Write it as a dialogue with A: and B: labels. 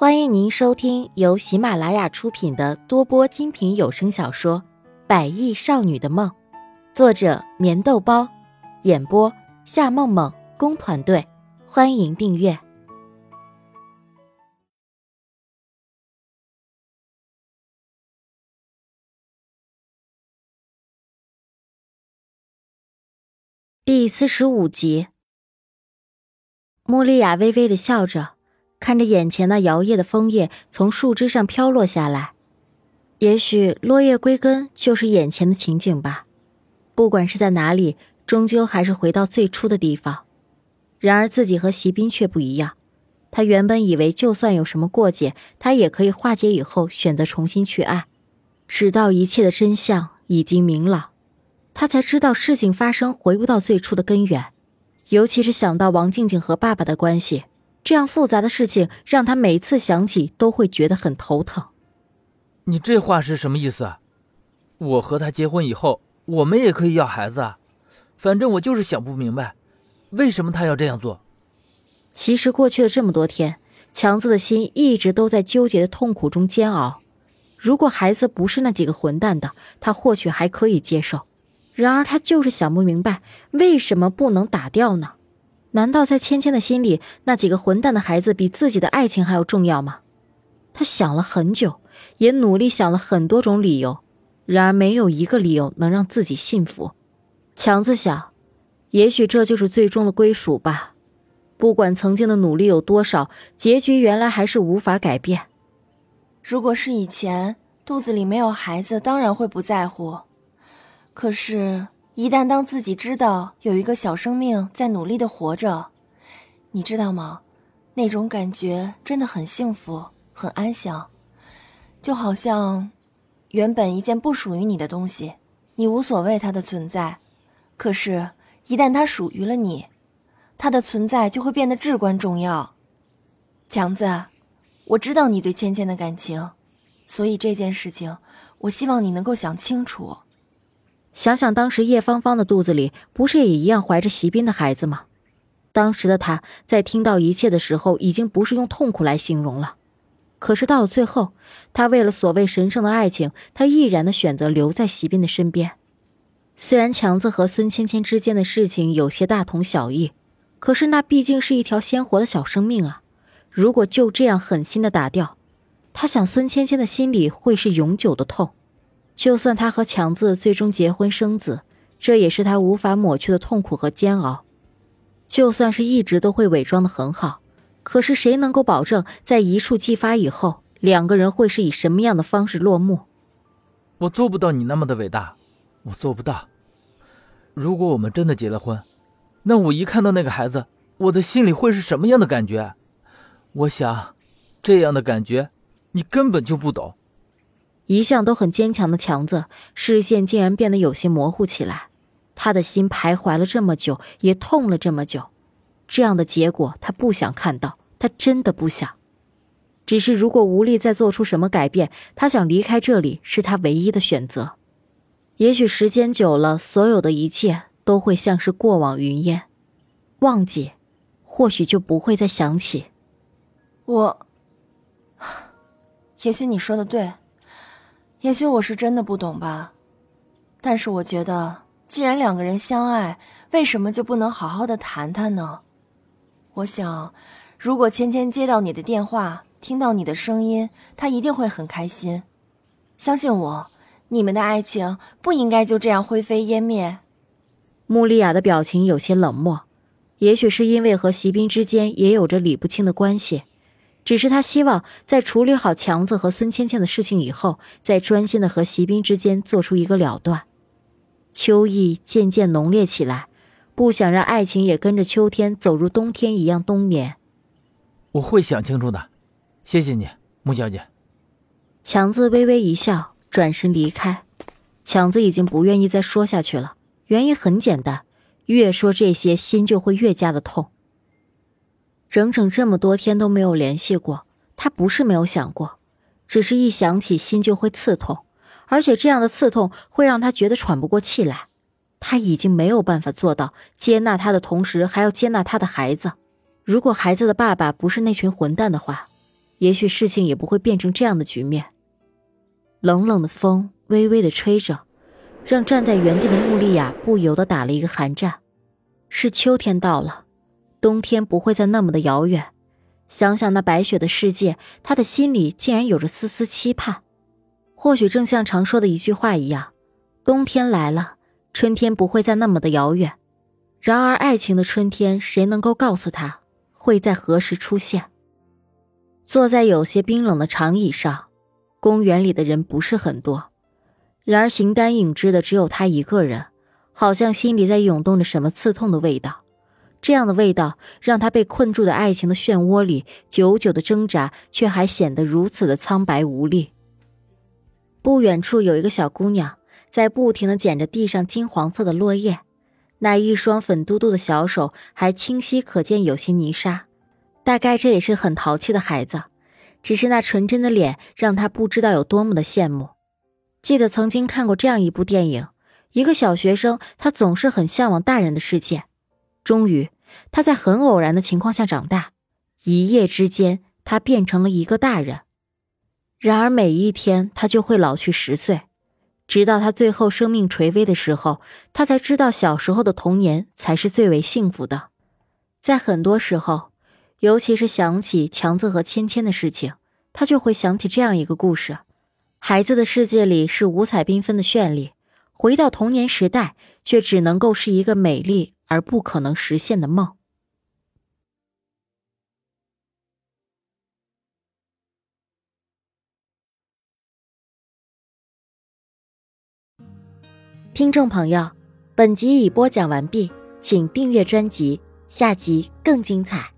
A: 欢迎您收听由喜马拉雅出品的多播精品有声小说《百亿少女的梦》，作者：棉豆包，演播：夏梦梦工团队。欢迎订阅第四十五集。穆丽亚微微的笑着。看着眼前那摇曳的枫叶从树枝上飘落下来，也许落叶归根就是眼前的情景吧。不管是在哪里，终究还是回到最初的地方。然而自己和席斌却不一样。他原本以为，就算有什么过节，他也可以化解以后选择重新去爱。直到一切的真相已经明朗，他才知道事情发生回不到最初的根源。尤其是想到王静静和爸爸的关系。这样复杂的事情让他每次想起都会觉得很头疼。
B: 你这话是什么意思？我和他结婚以后，我们也可以要孩子啊。反正我就是想不明白，为什么他要这样做。
A: 其实过去了这么多天，强子的心一直都在纠结的痛苦中煎熬。如果孩子不是那几个混蛋的，他或许还可以接受。然而他就是想不明白，为什么不能打掉呢？难道在芊芊的心里，那几个混蛋的孩子比自己的爱情还要重要吗？他想了很久，也努力想了很多种理由，然而没有一个理由能让自己幸福。强子想，也许这就是最终的归属吧。不管曾经的努力有多少，结局原来还是无法改变。
C: 如果是以前，肚子里没有孩子，当然会不在乎。可是。一旦当自己知道有一个小生命在努力的活着，你知道吗？那种感觉真的很幸福，很安详，就好像原本一件不属于你的东西，你无所谓它的存在，可是，一旦它属于了你，它的存在就会变得至关重要。强子，我知道你对芊芊的感情，所以这件事情，我希望你能够想清楚。
A: 想想当时叶芳芳的肚子里不是也一样怀着席斌的孩子吗？当时的她在听到一切的时候，已经不是用痛苦来形容了。可是到了最后，她为了所谓神圣的爱情，她毅然的选择留在席斌的身边。虽然强子和孙芊芊之间的事情有些大同小异，可是那毕竟是一条鲜活的小生命啊！如果就这样狠心的打掉，他想孙芊芊的心里会是永久的痛。就算他和强子最终结婚生子，这也是他无法抹去的痛苦和煎熬。就算是一直都会伪装的很好，可是谁能够保证在一触即发以后，两个人会是以什么样的方式落幕？
B: 我做不到你那么的伟大，我做不到。如果我们真的结了婚，那我一看到那个孩子，我的心里会是什么样的感觉？我想，这样的感觉，你根本就不懂。
A: 一向都很坚强的强子，视线竟然变得有些模糊起来。他的心徘徊了这么久，也痛了这么久，这样的结果他不想看到，他真的不想。只是如果无力再做出什么改变，他想离开这里是他唯一的选择。也许时间久了，所有的一切都会像是过往云烟，忘记，或许就不会再想起。
C: 我，也许你说的对。也许我是真的不懂吧，但是我觉得，既然两个人相爱，为什么就不能好好的谈谈呢？我想，如果芊芊接到你的电话，听到你的声音，她一定会很开心。相信我，你们的爱情不应该就这样灰飞烟灭。
A: 穆丽亚的表情有些冷漠，也许是因为和席斌之间也有着理不清的关系。只是他希望在处理好强子和孙芊芊的事情以后，再专心的和席斌之间做出一个了断。秋意渐渐浓烈起来，不想让爱情也跟着秋天走入冬天一样冬眠。
B: 我会想清楚的，谢谢你，穆小姐。
A: 强子微微一笑，转身离开。强子已经不愿意再说下去了，原因很简单，越说这些，心就会越加的痛。整整这么多天都没有联系过，他不是没有想过，只是一想起心就会刺痛，而且这样的刺痛会让他觉得喘不过气来。他已经没有办法做到接纳他的同时还要接纳他的孩子。如果孩子的爸爸不是那群混蛋的话，也许事情也不会变成这样的局面。冷冷的风微微的吹着，让站在原地的穆丽亚不由得打了一个寒战。是秋天到了，冬天不会再那么的遥远。想想那白雪的世界，他的心里竟然有着丝丝期盼。或许正像常说的一句话一样，冬天来了，春天不会再那么的遥远。然而，爱情的春天，谁能够告诉他会在何时出现？坐在有些冰冷的长椅上，公园里的人不是很多，然而形单影只的只有他一个人，好像心里在涌动着什么刺痛的味道。这样的味道让他被困住的爱情的漩涡里久久的挣扎，却还显得如此的苍白无力。不远处有一个小姑娘在不停的捡着地上金黄色的落叶，那一双粉嘟嘟的小手还清晰可见有些泥沙，大概这也是很淘气的孩子。只是那纯真的脸让他不知道有多么的羡慕。记得曾经看过这样一部电影，一个小学生他总是很向往大人的世界。终于，他在很偶然的情况下长大，一夜之间，他变成了一个大人。然而，每一天他就会老去十岁，直到他最后生命垂危的时候，他才知道小时候的童年才是最为幸福的。在很多时候，尤其是想起强子和芊芊的事情，他就会想起这样一个故事：孩子的世界里是五彩缤纷的绚丽，回到童年时代，却只能够是一个美丽。而不可能实现的梦。听众朋友，本集已播讲完毕，请订阅专辑，下集更精彩。